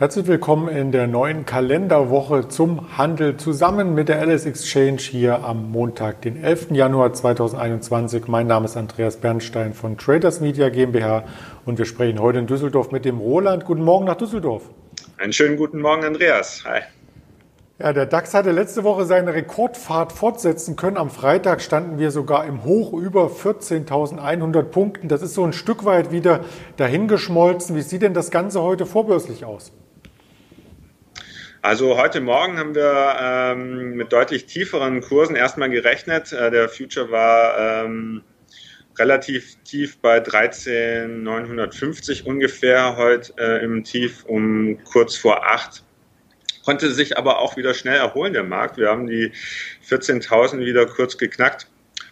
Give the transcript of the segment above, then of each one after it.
Herzlich willkommen in der neuen Kalenderwoche zum Handel zusammen mit der Alice Exchange hier am Montag, den 11. Januar 2021. Mein Name ist Andreas Bernstein von Traders Media GmbH und wir sprechen heute in Düsseldorf mit dem Roland. Guten Morgen nach Düsseldorf. Einen schönen guten Morgen, Andreas. Hi. Ja, der DAX hatte letzte Woche seine Rekordfahrt fortsetzen können. Am Freitag standen wir sogar im Hoch über 14.100 Punkten. Das ist so ein Stück weit wieder dahingeschmolzen. Wie sieht denn das Ganze heute vorbörslich aus? Also heute Morgen haben wir ähm, mit deutlich tieferen Kursen erstmal gerechnet. Äh, der Future war ähm, relativ tief bei 13.950 ungefähr heute äh, im Tief um kurz vor acht. Konnte sich aber auch wieder schnell erholen, der Markt. Wir haben die 14.000 wieder kurz geknackt,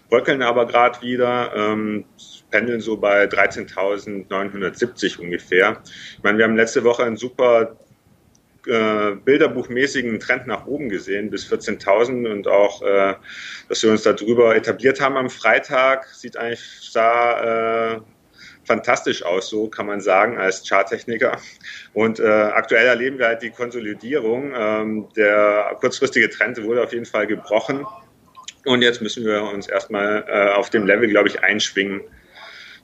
bröckeln aber gerade wieder. Ähm, pendeln so bei 13.970 ungefähr. Ich meine, wir haben letzte Woche einen super äh, bilderbuchmäßigen Trend nach oben gesehen bis 14.000 und auch, äh, dass wir uns darüber etabliert haben am Freitag, sieht eigentlich sah äh, fantastisch aus, so kann man sagen, als Charttechniker. Und äh, aktuell erleben wir halt die Konsolidierung. Ähm, der kurzfristige Trend wurde auf jeden Fall gebrochen. Und jetzt müssen wir uns erstmal äh, auf dem Level, glaube ich, einschwingen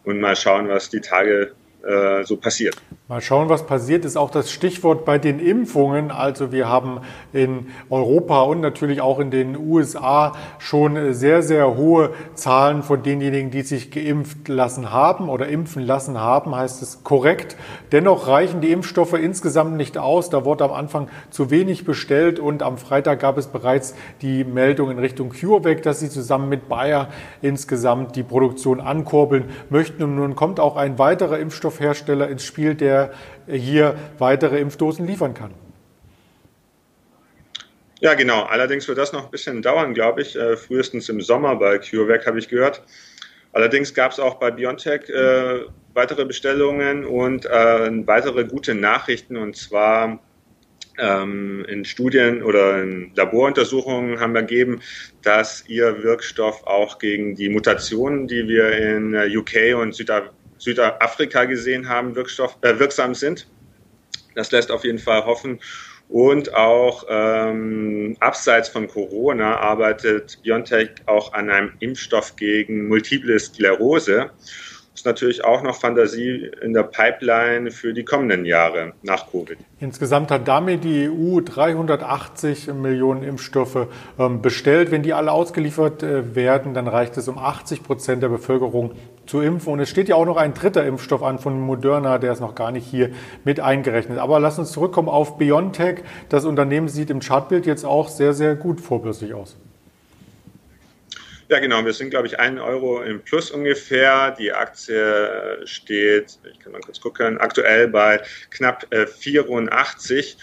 und mal schauen, was die Tage äh, so passiert. Mal schauen, was passiert, ist auch das Stichwort bei den Impfungen. Also wir haben in Europa und natürlich auch in den USA schon sehr, sehr hohe Zahlen von denjenigen, die sich geimpft lassen haben oder impfen lassen haben, heißt es korrekt. Dennoch reichen die Impfstoffe insgesamt nicht aus. Da wurde am Anfang zu wenig bestellt und am Freitag gab es bereits die Meldung in Richtung CureVac, dass sie zusammen mit Bayer insgesamt die Produktion ankurbeln möchten. Und nun kommt auch ein weiterer Impfstoffhersteller ins Spiel, der hier weitere Impfdosen liefern kann. Ja, genau. Allerdings wird das noch ein bisschen dauern, glaube ich. Äh, frühestens im Sommer bei CureVac habe ich gehört. Allerdings gab es auch bei BioNTech äh, weitere Bestellungen und äh, weitere gute Nachrichten. Und zwar ähm, in Studien oder in Laboruntersuchungen haben wir ergeben, dass ihr Wirkstoff auch gegen die Mutationen, die wir in äh, UK und Südafrika Südafrika gesehen haben, Wirkstoff, äh, wirksam sind. Das lässt auf jeden Fall hoffen. Und auch ähm, abseits von Corona arbeitet BioNTech auch an einem Impfstoff gegen multiple Sklerose ist natürlich auch noch Fantasie in der Pipeline für die kommenden Jahre nach Covid. Insgesamt hat damit die EU 380 Millionen Impfstoffe ähm, bestellt. Wenn die alle ausgeliefert äh, werden, dann reicht es, um 80 Prozent der Bevölkerung zu impfen. Und es steht ja auch noch ein dritter Impfstoff an von Moderna, der ist noch gar nicht hier mit eingerechnet. Aber lass uns zurückkommen auf BioNTech. Das Unternehmen sieht im Chartbild jetzt auch sehr, sehr gut vorbürstlich aus. Ja, genau. Wir sind, glaube ich, einen Euro im Plus ungefähr. Die Aktie steht, ich kann mal kurz gucken, aktuell bei knapp 84. Äh,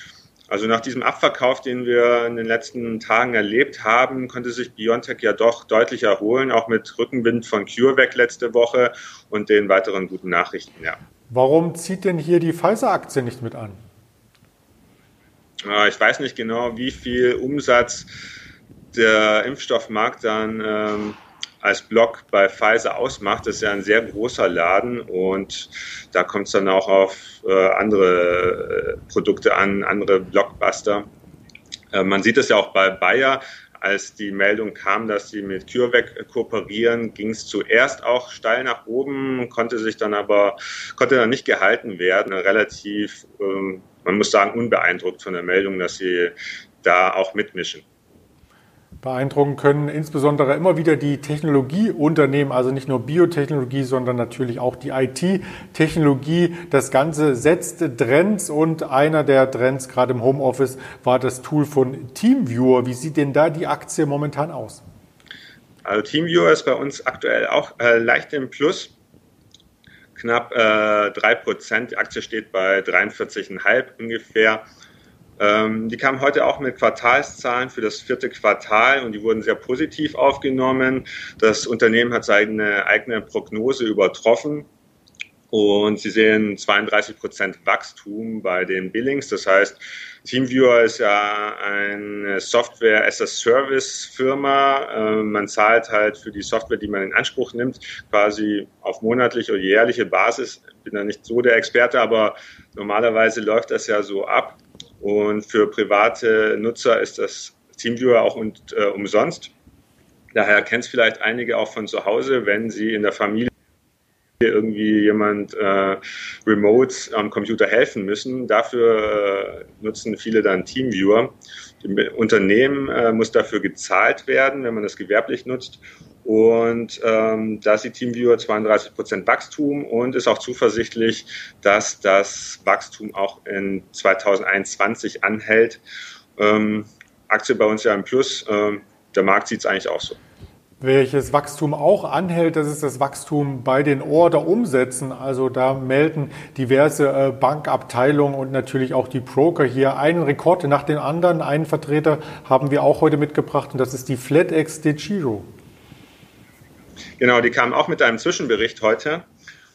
also nach diesem Abverkauf, den wir in den letzten Tagen erlebt haben, konnte sich Biontech ja doch deutlich erholen, auch mit Rückenwind von CureVac letzte Woche und den weiteren guten Nachrichten, ja. Warum zieht denn hier die Pfizer-Aktie nicht mit an? Ich weiß nicht genau, wie viel Umsatz der Impfstoffmarkt dann ähm, als Block bei Pfizer ausmacht. Ist ja ein sehr großer Laden und da kommt es dann auch auf äh, andere äh, Produkte an, andere Blockbuster. Äh, man sieht es ja auch bei Bayer. Als die Meldung kam, dass sie mit CureVac kooperieren, ging es zuerst auch steil nach oben, konnte sich dann aber, konnte dann nicht gehalten werden. Relativ, ähm, man muss sagen, unbeeindruckt von der Meldung, dass sie da auch mitmischen. Beeindrucken können insbesondere immer wieder die Technologieunternehmen, also nicht nur Biotechnologie, sondern natürlich auch die IT-Technologie. Das Ganze setzt Trends und einer der Trends gerade im Homeoffice war das Tool von Teamviewer. Wie sieht denn da die Aktie momentan aus? Also Teamviewer ist bei uns aktuell auch äh, leicht im Plus, knapp äh, 3%. Die Aktie steht bei 43,5 ungefähr. Ähm, die kamen heute auch mit Quartalszahlen für das vierte Quartal und die wurden sehr positiv aufgenommen. Das Unternehmen hat seine eigene Prognose übertroffen. Und Sie sehen 32 Prozent Wachstum bei den Billings. Das heißt, TeamViewer ist ja eine Software as a Service Firma. Ähm, man zahlt halt für die Software, die man in Anspruch nimmt, quasi auf monatliche oder jährliche Basis. Bin da nicht so der Experte, aber normalerweise läuft das ja so ab. Und für private Nutzer ist das TeamViewer auch und, äh, umsonst. Daher kennt es vielleicht einige auch von zu Hause, wenn sie in der Familie irgendwie jemand äh, remote am Computer helfen müssen. Dafür äh, nutzen viele dann Teamviewer. Die Unternehmen äh, muss dafür gezahlt werden, wenn man das gewerblich nutzt. Und ähm, da sieht Teamviewer 32 Prozent Wachstum und ist auch zuversichtlich, dass das Wachstum auch in 2021 anhält. Ähm, Aktie bei uns ja im Plus. Ähm, der Markt sieht es eigentlich auch so. Welches Wachstum auch anhält, das ist das Wachstum bei den Orderumsätzen. Also da melden diverse äh, Bankabteilungen und natürlich auch die Broker hier einen Rekord nach dem anderen. Einen Vertreter haben wir auch heute mitgebracht und das ist die FlatEx de Giro. Genau, die kamen auch mit einem Zwischenbericht heute.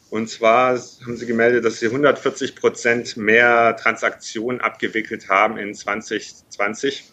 Und zwar haben sie gemeldet, dass sie 140 Prozent mehr Transaktionen abgewickelt haben in 2020.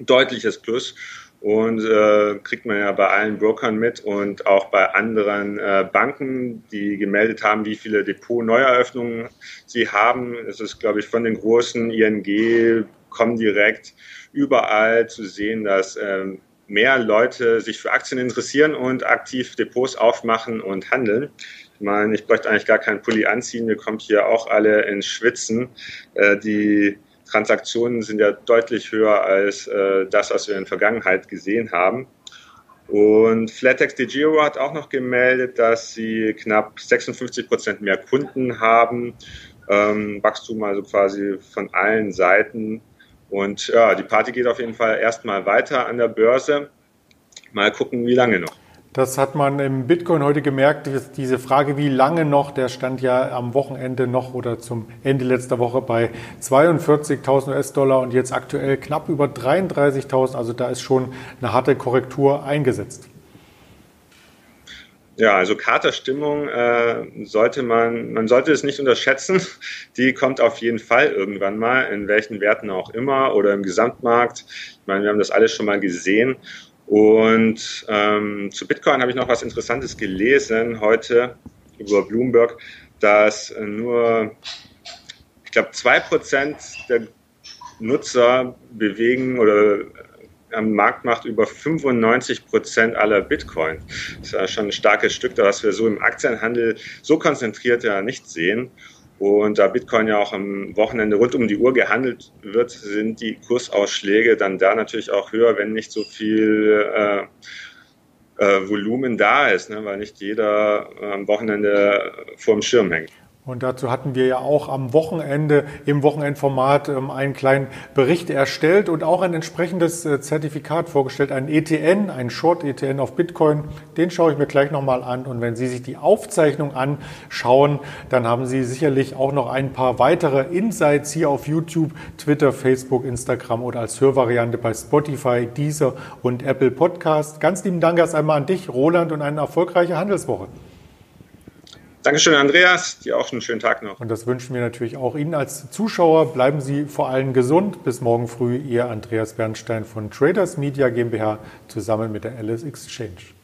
Deutliches Plus. Und äh, kriegt man ja bei allen Brokern mit und auch bei anderen äh, Banken, die gemeldet haben, wie viele Depot-Neueröffnungen sie haben. Es ist, glaube ich, von den großen ING, Comdirect, überall zu sehen, dass äh, mehr Leute sich für Aktien interessieren und aktiv Depots aufmachen und handeln. Ich meine, ich bräuchte eigentlich gar keinen Pulli anziehen. Wir kommen hier auch alle ins Schwitzen. Äh, die Transaktionen sind ja deutlich höher als äh, das, was wir in der Vergangenheit gesehen haben. Und Flatex de hat auch noch gemeldet, dass sie knapp 56 Prozent mehr Kunden haben. Ähm, Wachstum also quasi von allen Seiten. Und ja, die Party geht auf jeden Fall erstmal weiter an der Börse. Mal gucken, wie lange noch. Das hat man im Bitcoin heute gemerkt. Diese Frage, wie lange noch, der stand ja am Wochenende noch oder zum Ende letzter Woche bei 42.000 US-Dollar und jetzt aktuell knapp über 33.000. Also da ist schon eine harte Korrektur eingesetzt. Ja, also Katerstimmung äh, sollte man, man sollte es nicht unterschätzen. Die kommt auf jeden Fall irgendwann mal, in welchen Werten auch immer oder im Gesamtmarkt. Ich meine, wir haben das alles schon mal gesehen. Und ähm, zu Bitcoin habe ich noch was Interessantes gelesen heute über Bloomberg, dass nur, ich glaube, zwei Prozent der Nutzer bewegen oder am Markt macht über 95 Prozent aller Bitcoin. Das ist ja schon ein starkes Stück, was wir so im Aktienhandel so konzentriert ja nicht sehen. Und da Bitcoin ja auch am Wochenende rund um die Uhr gehandelt wird, sind die Kursausschläge dann da natürlich auch höher, wenn nicht so viel äh, äh, Volumen da ist, ne? weil nicht jeder am Wochenende vor dem Schirm hängt. Und dazu hatten wir ja auch am Wochenende im Wochenendformat ähm, einen kleinen Bericht erstellt und auch ein entsprechendes äh, Zertifikat vorgestellt, ein ETN, ein Short-ETN auf Bitcoin. Den schaue ich mir gleich nochmal an. Und wenn Sie sich die Aufzeichnung anschauen, dann haben Sie sicherlich auch noch ein paar weitere Insights hier auf YouTube, Twitter, Facebook, Instagram oder als Hörvariante bei Spotify, Deezer und Apple Podcast. Ganz lieben Dank erst einmal an dich, Roland, und eine erfolgreiche Handelswoche. Dankeschön, Andreas. Dir auch einen schönen Tag noch. Und das wünschen wir natürlich auch Ihnen als Zuschauer. Bleiben Sie vor allem gesund. Bis morgen früh, Ihr Andreas Bernstein von Traders Media GmbH zusammen mit der Alice Exchange.